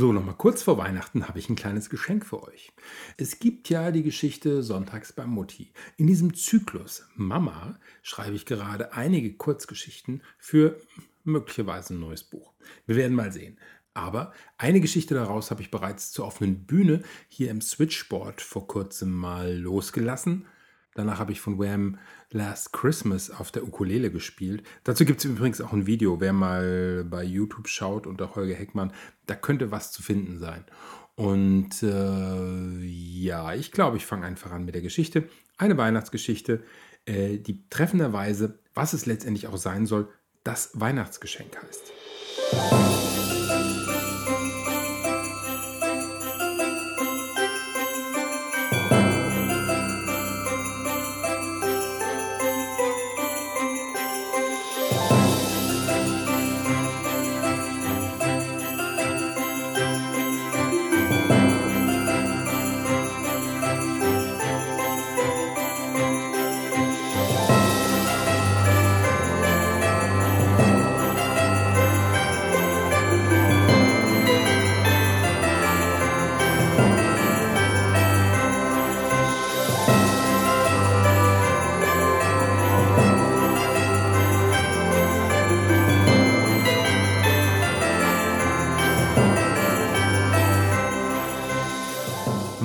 So, nochmal kurz vor Weihnachten habe ich ein kleines Geschenk für euch. Es gibt ja die Geschichte Sonntags bei Mutti. In diesem Zyklus Mama schreibe ich gerade einige Kurzgeschichten für möglicherweise ein neues Buch. Wir werden mal sehen. Aber eine Geschichte daraus habe ich bereits zur offenen Bühne hier im Switchboard vor kurzem mal losgelassen. Danach habe ich von Wham Last Christmas auf der Ukulele gespielt. Dazu gibt es übrigens auch ein Video. Wer mal bei YouTube schaut unter Holger Heckmann, da könnte was zu finden sein. Und äh, ja, ich glaube, ich fange einfach an mit der Geschichte. Eine Weihnachtsgeschichte, äh, die treffenderweise, was es letztendlich auch sein soll, das Weihnachtsgeschenk heißt.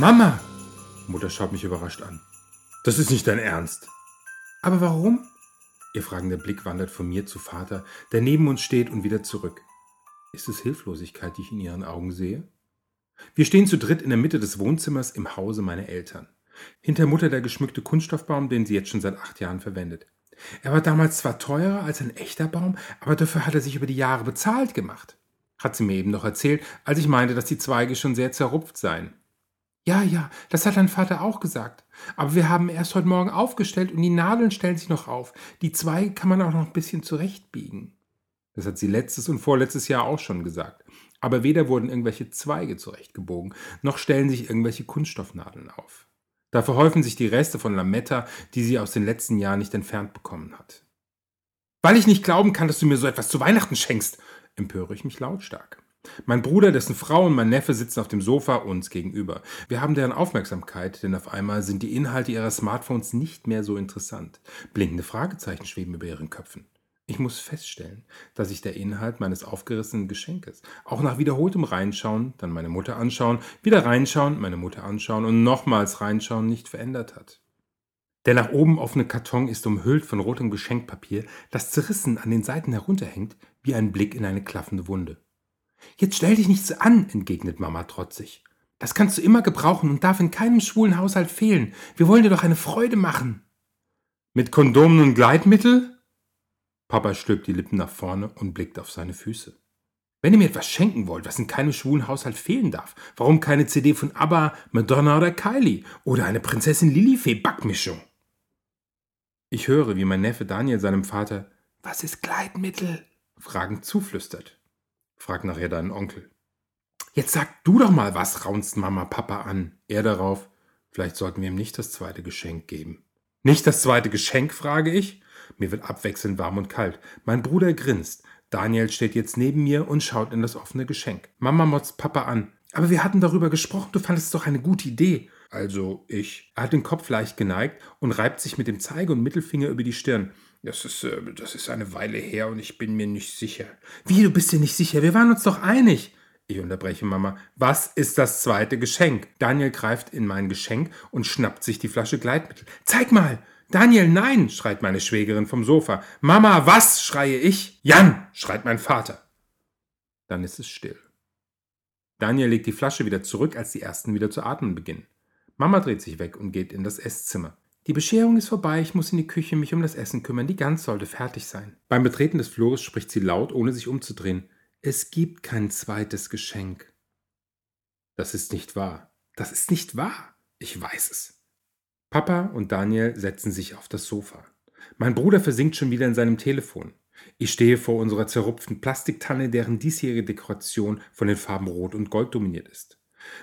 Mama! Mutter schaut mich überrascht an. Das ist nicht dein Ernst. Aber warum? Ihr fragender Blick wandert von mir zu Vater, der neben uns steht und wieder zurück. Ist es Hilflosigkeit, die ich in ihren Augen sehe? Wir stehen zu dritt in der Mitte des Wohnzimmers im Hause meiner Eltern. Hinter Mutter der geschmückte Kunststoffbaum, den sie jetzt schon seit acht Jahren verwendet. Er war damals zwar teurer als ein echter Baum, aber dafür hat er sich über die Jahre bezahlt gemacht. Hat sie mir eben noch erzählt, als ich meinte, dass die Zweige schon sehr zerrupft seien. Ja, ja, das hat dein Vater auch gesagt. Aber wir haben erst heute Morgen aufgestellt und die Nadeln stellen sich noch auf. Die Zweige kann man auch noch ein bisschen zurechtbiegen. Das hat sie letztes und vorletztes Jahr auch schon gesagt. Aber weder wurden irgendwelche Zweige zurechtgebogen, noch stellen sich irgendwelche Kunststoffnadeln auf. Da verhäufen sich die Reste von Lametta, die sie aus den letzten Jahren nicht entfernt bekommen hat. Weil ich nicht glauben kann, dass du mir so etwas zu Weihnachten schenkst, empöre ich mich lautstark. Mein Bruder, dessen Frau und mein Neffe sitzen auf dem Sofa uns gegenüber. Wir haben deren Aufmerksamkeit, denn auf einmal sind die Inhalte ihrer Smartphones nicht mehr so interessant. Blinkende Fragezeichen schweben über ihren Köpfen. Ich muss feststellen, dass sich der Inhalt meines aufgerissenen Geschenkes auch nach wiederholtem Reinschauen, dann meine Mutter anschauen, wieder reinschauen, meine Mutter anschauen und nochmals reinschauen nicht verändert hat. Der nach oben offene Karton ist umhüllt von rotem Geschenkpapier, das zerrissen an den Seiten herunterhängt, wie ein Blick in eine klaffende Wunde. Jetzt stell dich nicht so an, entgegnet Mama trotzig. Das kannst du immer gebrauchen und darf in keinem schwulen Haushalt fehlen. Wir wollen dir doch eine Freude machen. Mit Kondomen und Gleitmittel? Papa stülpt die Lippen nach vorne und blickt auf seine Füße. Wenn ihr mir etwas schenken wollt, was in keinem schwulen Haushalt fehlen darf, warum keine CD von ABBA, Madonna oder Kylie oder eine Prinzessin Lilifee Backmischung? Ich höre, wie mein Neffe Daniel seinem Vater Was ist Gleitmittel? fragend zuflüstert fragt nachher deinen Onkel. Jetzt sag du doch mal was, raunzt Mama Papa an. Er darauf, vielleicht sollten wir ihm nicht das zweite Geschenk geben. Nicht das zweite Geschenk, frage ich. Mir wird abwechselnd warm und kalt. Mein Bruder grinst. Daniel steht jetzt neben mir und schaut in das offene Geschenk. Mama motzt Papa an. Aber wir hatten darüber gesprochen, du fandest es doch eine gute Idee. Also ich. Er hat den Kopf leicht geneigt und reibt sich mit dem Zeige- und Mittelfinger über die Stirn. Das ist, äh, das ist eine Weile her und ich bin mir nicht sicher. Wie, du bist dir nicht sicher? Wir waren uns doch einig. Ich unterbreche Mama. Was ist das zweite Geschenk? Daniel greift in mein Geschenk und schnappt sich die Flasche Gleitmittel. Zeig mal! Daniel, nein! schreit meine Schwägerin vom Sofa. Mama, was? schreie ich. Jan! schreit mein Vater. Dann ist es still. Daniel legt die Flasche wieder zurück, als die ersten wieder zu atmen beginnen. Mama dreht sich weg und geht in das Esszimmer. Die Bescherung ist vorbei, ich muss in die Küche mich um das Essen kümmern, die Gans sollte fertig sein. Beim Betreten des Flures spricht sie laut, ohne sich umzudrehen. Es gibt kein zweites Geschenk. Das ist nicht wahr. Das ist nicht wahr. Ich weiß es. Papa und Daniel setzen sich auf das Sofa. Mein Bruder versinkt schon wieder in seinem Telefon. Ich stehe vor unserer zerrupften Plastiktanne, deren diesjährige Dekoration von den Farben Rot und Gold dominiert ist.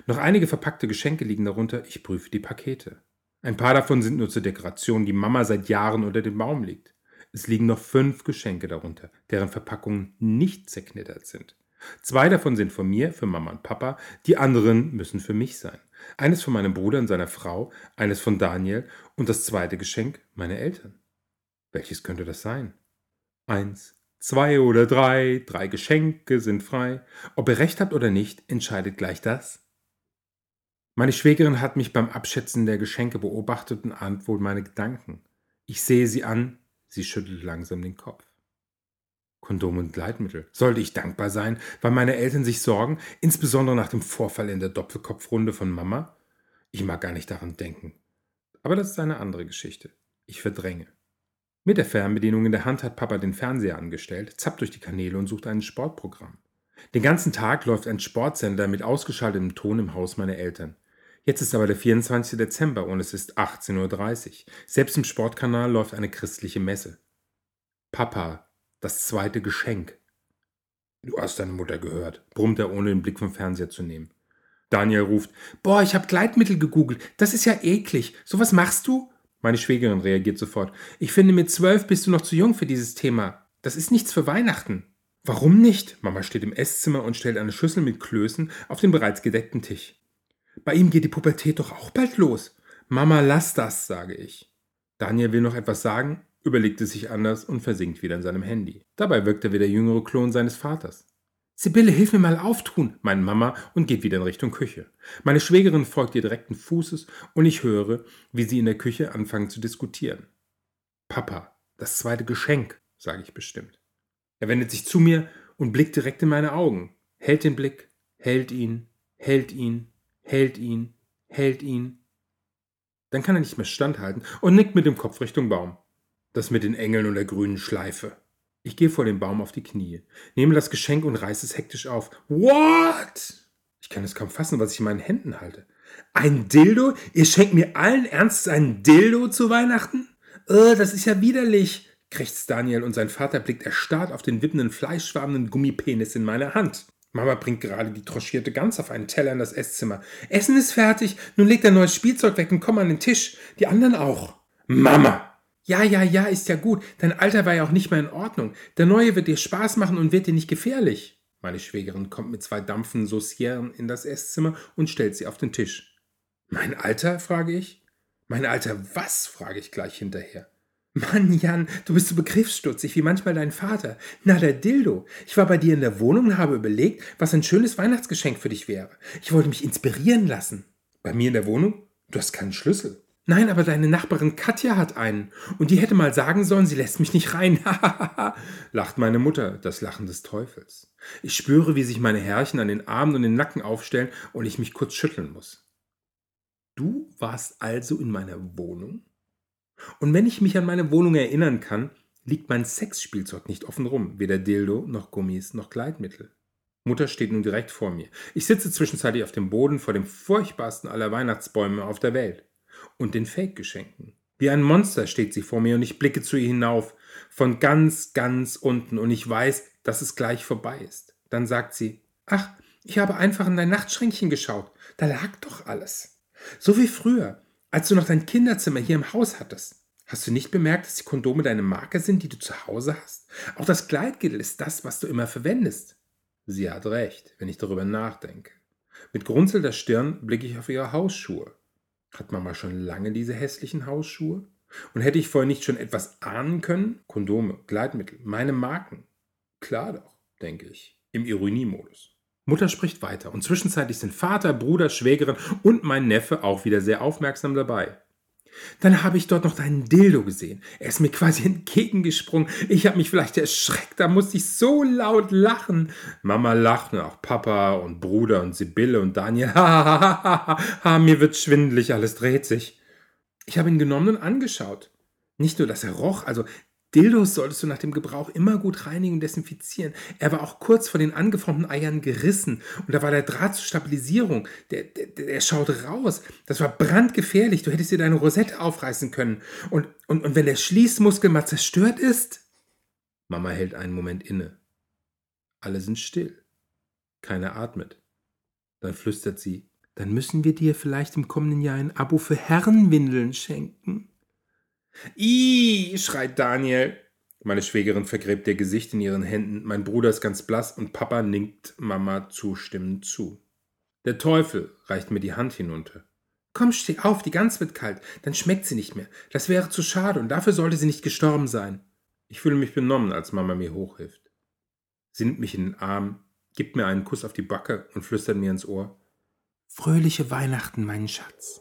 Noch einige verpackte Geschenke liegen darunter, ich prüfe die Pakete. Ein paar davon sind nur zur Dekoration, die Mama seit Jahren unter dem Baum liegt. Es liegen noch fünf Geschenke darunter, deren Verpackungen nicht zerknittert sind. Zwei davon sind von mir, für Mama und Papa, die anderen müssen für mich sein. Eines von meinem Bruder und seiner Frau, eines von Daniel und das zweite Geschenk meine Eltern. Welches könnte das sein? Eins, zwei oder drei, drei Geschenke sind frei. Ob ihr recht habt oder nicht, entscheidet gleich das. Meine Schwägerin hat mich beim Abschätzen der Geschenke beobachtet und ahnt wohl meine Gedanken. Ich sehe sie an, sie schüttelt langsam den Kopf. Kondom und Gleitmittel. Sollte ich dankbar sein, weil meine Eltern sich sorgen, insbesondere nach dem Vorfall in der Doppelkopfrunde von Mama? Ich mag gar nicht daran denken. Aber das ist eine andere Geschichte. Ich verdränge. Mit der Fernbedienung in der Hand hat Papa den Fernseher angestellt, zappt durch die Kanäle und sucht ein Sportprogramm. Den ganzen Tag läuft ein Sportsender mit ausgeschaltetem Ton im Haus meiner Eltern. Jetzt ist aber der 24. Dezember und es ist 18.30 Uhr. Selbst im Sportkanal läuft eine christliche Messe. Papa, das zweite Geschenk. Du hast deine Mutter gehört, brummt er, ohne den Blick vom Fernseher zu nehmen. Daniel ruft, Boah, ich hab Gleitmittel gegoogelt. Das ist ja eklig. So was machst du? Meine Schwägerin reagiert sofort. Ich finde, mit zwölf bist du noch zu jung für dieses Thema. Das ist nichts für Weihnachten. Warum nicht? Mama steht im Esszimmer und stellt eine Schüssel mit Klößen auf den bereits gedeckten Tisch. Bei ihm geht die Pubertät doch auch bald los. Mama, lass das, sage ich. Daniel will noch etwas sagen, überlegt es sich anders und versinkt wieder in seinem Handy. Dabei wirkt er wie der jüngere Klon seines Vaters. Sibylle, hilf mir mal auftun, meint Mama und geht wieder in Richtung Küche. Meine Schwägerin folgt ihr direkten Fußes und ich höre, wie sie in der Küche anfangen zu diskutieren. Papa, das zweite Geschenk, sage ich bestimmt. Er wendet sich zu mir und blickt direkt in meine Augen, hält den Blick, hält ihn, hält ihn, hält ihn, hält ihn. Dann kann er nicht mehr standhalten und nickt mit dem Kopf Richtung Baum. Das mit den Engeln und der grünen Schleife. Ich gehe vor dem Baum auf die Knie, nehme das Geschenk und reiße es hektisch auf. What? Ich kann es kaum fassen, was ich in meinen Händen halte. Ein Dildo? Ihr schenkt mir allen Ernstes ein Dildo zu Weihnachten? Oh, das ist ja widerlich, krächzt Daniel und sein Vater blickt erstarrt auf den wippenden, fleischschwabenden Gummipenis in meiner Hand. Mama bringt gerade die troschierte Gans auf einen Teller in das Esszimmer. Essen ist fertig, nun legt ein neues Spielzeug weg und komm an den Tisch. Die anderen auch. Mama! Ja, ja, ja, ist ja gut. Dein Alter war ja auch nicht mehr in Ordnung. Der neue wird dir Spaß machen und wird dir nicht gefährlich. Meine Schwägerin kommt mit zwei dampfenden Saucieren in das Esszimmer und stellt sie auf den Tisch. Mein Alter? frage ich. Mein Alter was? frage ich gleich hinterher. Mann, Jan, du bist so begriffsstutzig wie manchmal dein Vater. Na, der Dildo. Ich war bei dir in der Wohnung und habe überlegt, was ein schönes Weihnachtsgeschenk für dich wäre. Ich wollte mich inspirieren lassen. Bei mir in der Wohnung? Du hast keinen Schlüssel. Nein, aber deine Nachbarin Katja hat einen. Und die hätte mal sagen sollen, sie lässt mich nicht rein. lacht meine Mutter, das Lachen des Teufels. Ich spüre, wie sich meine Härchen an den Armen und den Nacken aufstellen und ich mich kurz schütteln muss. Du warst also in meiner Wohnung? Und wenn ich mich an meine Wohnung erinnern kann, liegt mein Sexspielzeug nicht offen rum, weder Dildo noch Gummis noch Gleitmittel. Mutter steht nun direkt vor mir. Ich sitze zwischenzeitlich auf dem Boden vor dem furchtbarsten aller Weihnachtsbäume auf der Welt und den Fake-Geschenken. Wie ein Monster steht sie vor mir und ich blicke zu ihr hinauf, von ganz, ganz unten und ich weiß, dass es gleich vorbei ist. Dann sagt sie, ach, ich habe einfach in dein Nachtschränkchen geschaut, da lag doch alles. So wie früher, als du noch dein Kinderzimmer hier im Haus hattest. Hast du nicht bemerkt, dass die Kondome deine Marke sind, die du zu Hause hast? Auch das Gleitgel ist das, was du immer verwendest. Sie hat recht, wenn ich darüber nachdenke. Mit grunzelter Stirn blicke ich auf ihre Hausschuhe. Hat Mama schon lange diese hässlichen Hausschuhe? Und hätte ich vorher nicht schon etwas ahnen können? Kondome, Gleitmittel, meine Marken. Klar doch, denke ich, im Ironiemodus. Mutter spricht weiter und zwischenzeitlich sind Vater, Bruder, Schwägerin und mein Neffe auch wieder sehr aufmerksam dabei. Dann habe ich dort noch deinen Dildo gesehen. Er ist mir quasi entgegengesprungen. Ich habe mich vielleicht erschreckt, da musste ich so laut lachen. Mama lacht und auch Papa und Bruder und Sibylle und Daniel. Ha, mir wird schwindelig, alles dreht sich. Ich habe ihn genommen und angeschaut. Nicht nur, dass er roch, also Dildos solltest du nach dem Gebrauch immer gut reinigen und desinfizieren. Er war auch kurz vor den angeformten Eiern gerissen und da war der Draht zur Stabilisierung. Der, der, der schaut raus. Das war brandgefährlich. Du hättest dir deine Rosette aufreißen können. Und, und, und wenn der Schließmuskel mal zerstört ist? Mama hält einen Moment inne. Alle sind still. Keiner atmet. Dann flüstert sie, dann müssen wir dir vielleicht im kommenden Jahr ein Abo für Herrenwindeln schenken. Ih, schreit Daniel. Meine Schwägerin vergräbt ihr Gesicht in ihren Händen, mein Bruder ist ganz blass und Papa nickt Mama zustimmend zu. Der Teufel reicht mir die Hand hinunter. Komm, steh auf, die Gans wird kalt, dann schmeckt sie nicht mehr. Das wäre zu schade und dafür sollte sie nicht gestorben sein. Ich fühle mich benommen, als Mama mir hochhilft. Sie nimmt mich in den Arm, gibt mir einen Kuss auf die Backe und flüstert mir ins Ohr. Fröhliche Weihnachten, mein Schatz.